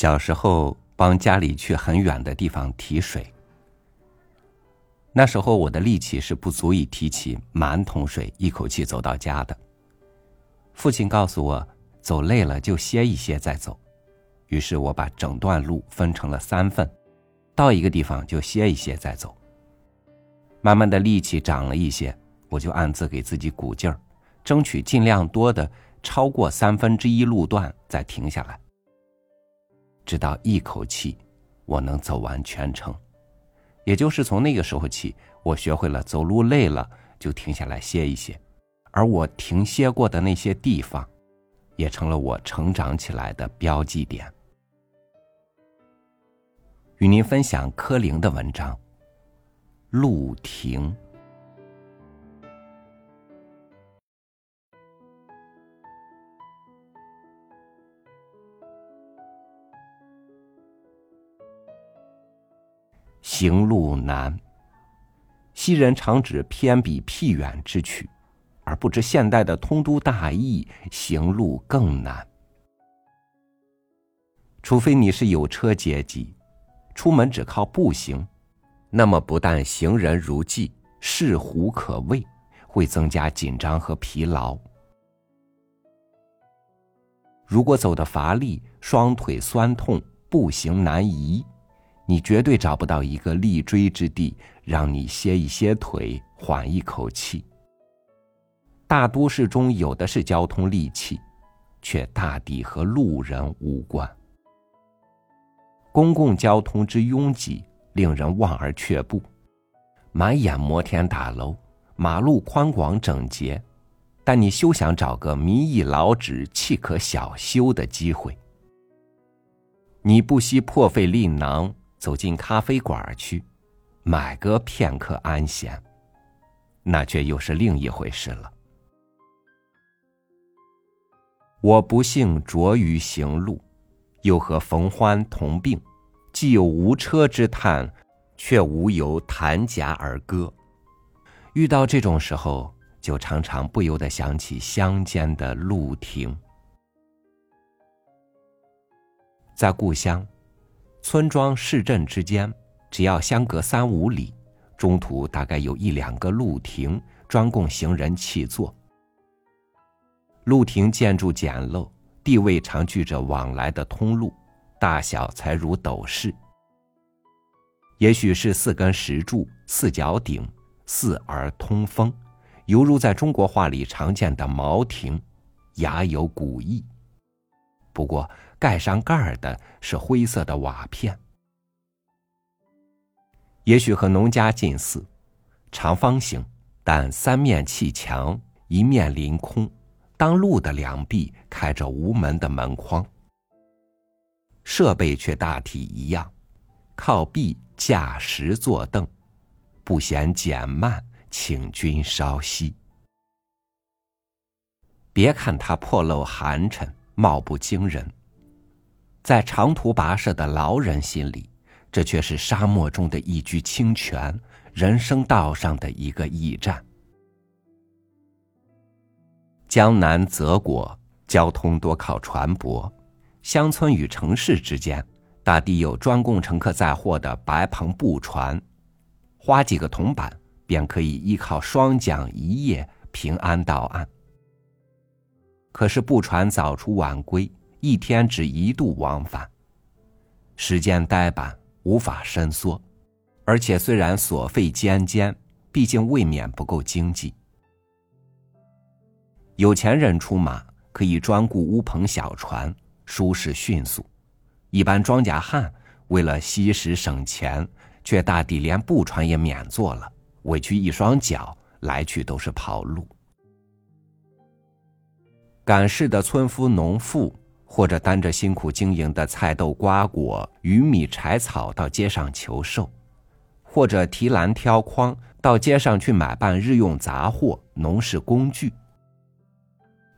小时候帮家里去很远的地方提水，那时候我的力气是不足以提起满桶水一口气走到家的。父亲告诉我，走累了就歇一歇再走。于是我把整段路分成了三份，到一个地方就歇一歇再走。慢慢的力气长了一些，我就暗自给自己鼓劲儿，争取尽量多的超过三分之一路段再停下来。直到一口气，我能走完全程，也就是从那个时候起，我学会了走路累了就停下来歇一歇，而我停歇过的那些地方，也成了我成长起来的标记点。与您分享柯林的文章《路停》。行路难。昔人常指偏僻僻远之曲，而不知现代的通都大邑，行路更难。除非你是有车阶级，出门只靠步行，那么不但行人如寄，视虎可畏，会增加紧张和疲劳。如果走得乏力，双腿酸痛，步行难移。你绝对找不到一个立锥之地，让你歇一歇腿，缓一口气。大都市中有的是交通利器，却大抵和路人无关。公共交通之拥挤，令人望而却步。满眼摩天大楼，马路宽广整洁，但你休想找个民意老纸，岂可小休的机会。你不惜破费力囊。走进咖啡馆去，买个片刻安闲，那却又是另一回事了。我不幸着于行路，又和冯欢同病，既有无车之叹，却无由弹夹而歌。遇到这种时候，就常常不由得想起乡间的路亭，在故乡。村庄、市镇之间，只要相隔三五里，中途大概有一两个路亭，专供行人弃坐。路亭建筑简陋，地位常距着往来的通路，大小才如斗室。也许是四根石柱、四角顶、四而通风，犹如在中国画里常见的茅亭，雅有古意。不过。盖上盖儿的是灰色的瓦片，也许和农家近似，长方形，但三面砌墙，一面临空，当路的两壁开着无门的门框。设备却大体一样，靠壁架石坐凳，不嫌减慢，请君稍息。别看它破漏寒碜，貌不惊人。在长途跋涉的劳人心里，这却是沙漠中的一居清泉，人生道上的一个驿站。江南泽国交通多靠船舶，乡村与城市之间，大抵有专供乘客载货的白篷布船，花几个铜板便可以依靠双桨一夜平安到岸。可是布船早出晚归。一天只一度往返，时间呆板，无法伸缩，而且虽然所费艰艰，毕竟未免不够经济。有钱人出马可以专雇乌篷小船，舒适迅速；一般庄稼汉为了惜时省钱，却大抵连布船也免坐了，委屈一双脚，来去都是跑路。赶市的村夫农妇。或者担着辛苦经营的菜豆瓜果、鱼米柴草到街上求售，或者提篮挑筐到街上去买办日用杂货、农事工具，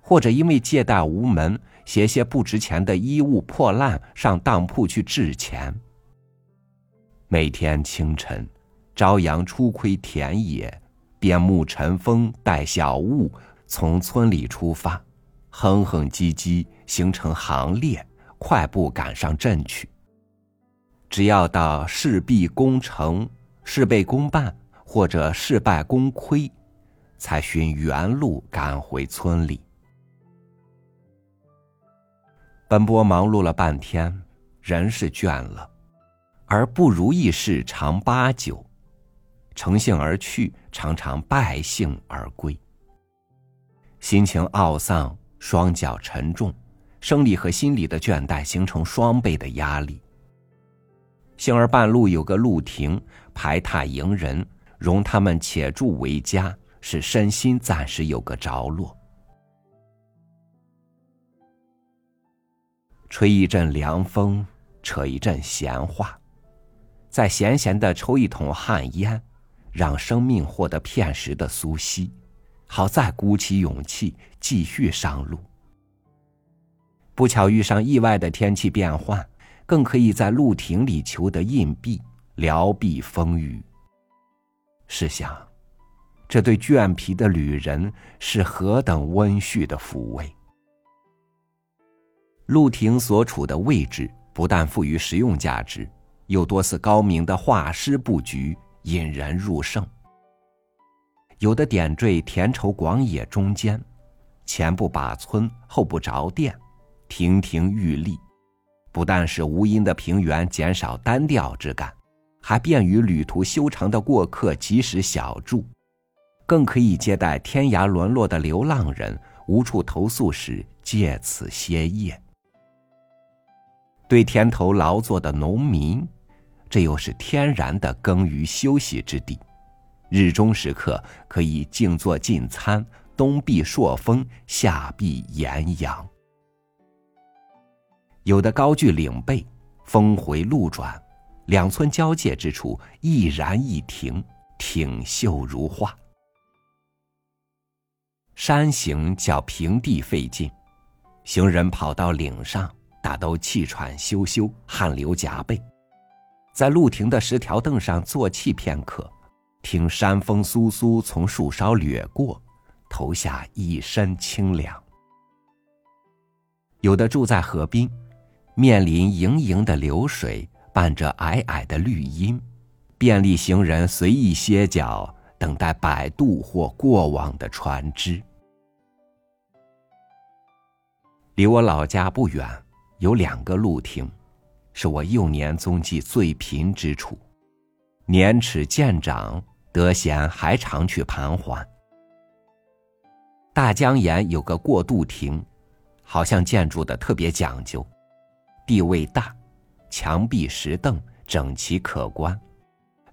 或者因为借贷无门，携些不值钱的衣物破烂上当铺去置钱。每天清晨，朝阳初窥田野，边牧晨风带小雾，从村里出发。哼哼唧唧，形成行列，快步赶上阵去。只要到事必功成、事倍功半或者事败功亏，才寻原路赶回村里。奔波忙碌了半天，人是倦了，而不如意事常八九，乘兴而去，常常败兴而归。心情懊丧，双脚沉重，生理和心理的倦怠形成双倍的压力。幸而半路有个露亭排榻迎人，容他们且住为家，使身心暂时有个着落。吹一阵凉风，扯一阵闲话，再闲闲的抽一桶旱烟，让生命获得片时的苏息。好，再鼓起勇气继续上路。不巧遇上意外的天气变换，更可以在路亭里求得硬币，聊避风雨。试想，这对倦疲的旅人是何等温煦的抚慰！路亭所处的位置不但富于实用价值，又多似高明的画师布局，引人入胜。有的点缀田畴广野中间，前不把村，后不着店，亭亭玉立，不但是无垠的平原减少单调之感，还便于旅途修长的过客及时小住，更可以接待天涯沦落的流浪人无处投宿时借此歇业。对田头劳作的农民，这又是天然的耕于休息之地。日中时刻可以静坐进餐，东避朔风，夏避炎阳。有的高踞岭背，峰回路转，两村交界之处一然一亭，挺秀如画。山行较平地费劲，行人跑到岭上，大都气喘吁吁，汗流浃背，在露亭的石条凳上坐憩片刻。听山风簌簌从树梢掠过，投下一身清凉。有的住在河边，面临盈盈的流水，伴着矮矮的绿荫，便利行人随意歇脚，等待摆渡或过往的船只。离我老家不远，有两个路亭，是我幼年踪迹最贫之处，年齿渐长。德贤还常去盘桓。大江沿有个过渡亭，好像建筑的特别讲究，地位大，墙壁石凳整齐可观，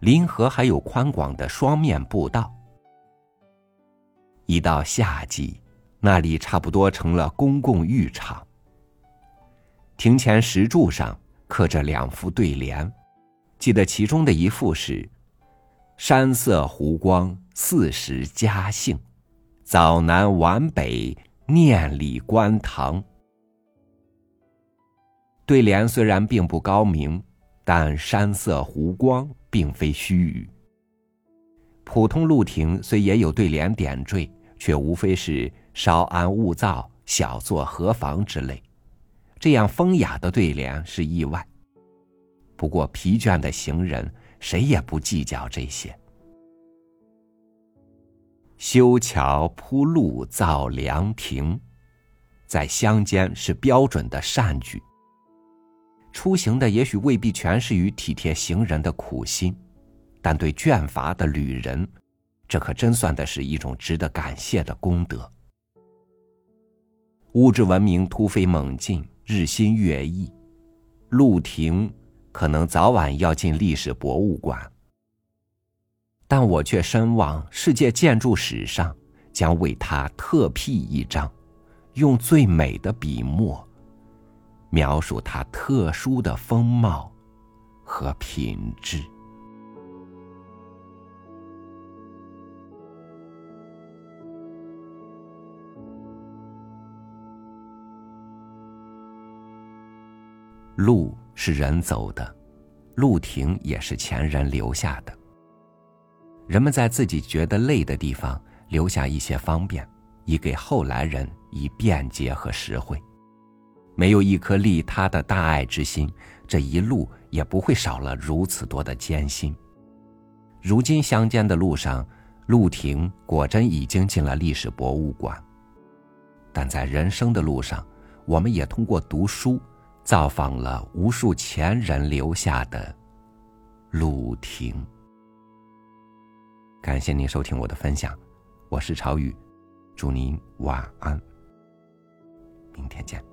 临河还有宽广的双面步道。一到夏季，那里差不多成了公共浴场。亭前石柱上刻着两副对联，记得其中的一副是。山色湖光四时佳兴，早南晚北念里观堂。对联虽然并不高明，但山色湖光并非虚语。普通路亭虽也有对联点缀，却无非是稍安勿躁、小作何妨之类。这样风雅的对联是意外。不过疲倦的行人。谁也不计较这些。修桥铺路造凉亭，在乡间是标准的善举。出行的也许未必全是于体贴行人的苦心，但对倦乏的旅人，这可真算的是一种值得感谢的功德。物质文明突飞猛进，日新月异，路亭。可能早晚要进历史博物馆，但我却深望世界建筑史上将为它特辟一章，用最美的笔墨描述它特殊的风貌和品质。路。是人走的，路亭也是前人留下的。人们在自己觉得累的地方留下一些方便，以给后来人以便捷和实惠。没有一颗利他的大爱之心，这一路也不会少了如此多的艰辛。如今相见的路上，陆婷果真已经进了历史博物馆。但在人生的路上，我们也通过读书，造访了无数前人留下的鲁庭。感谢您收听我的分享，我是朝雨，祝您晚安，明天见。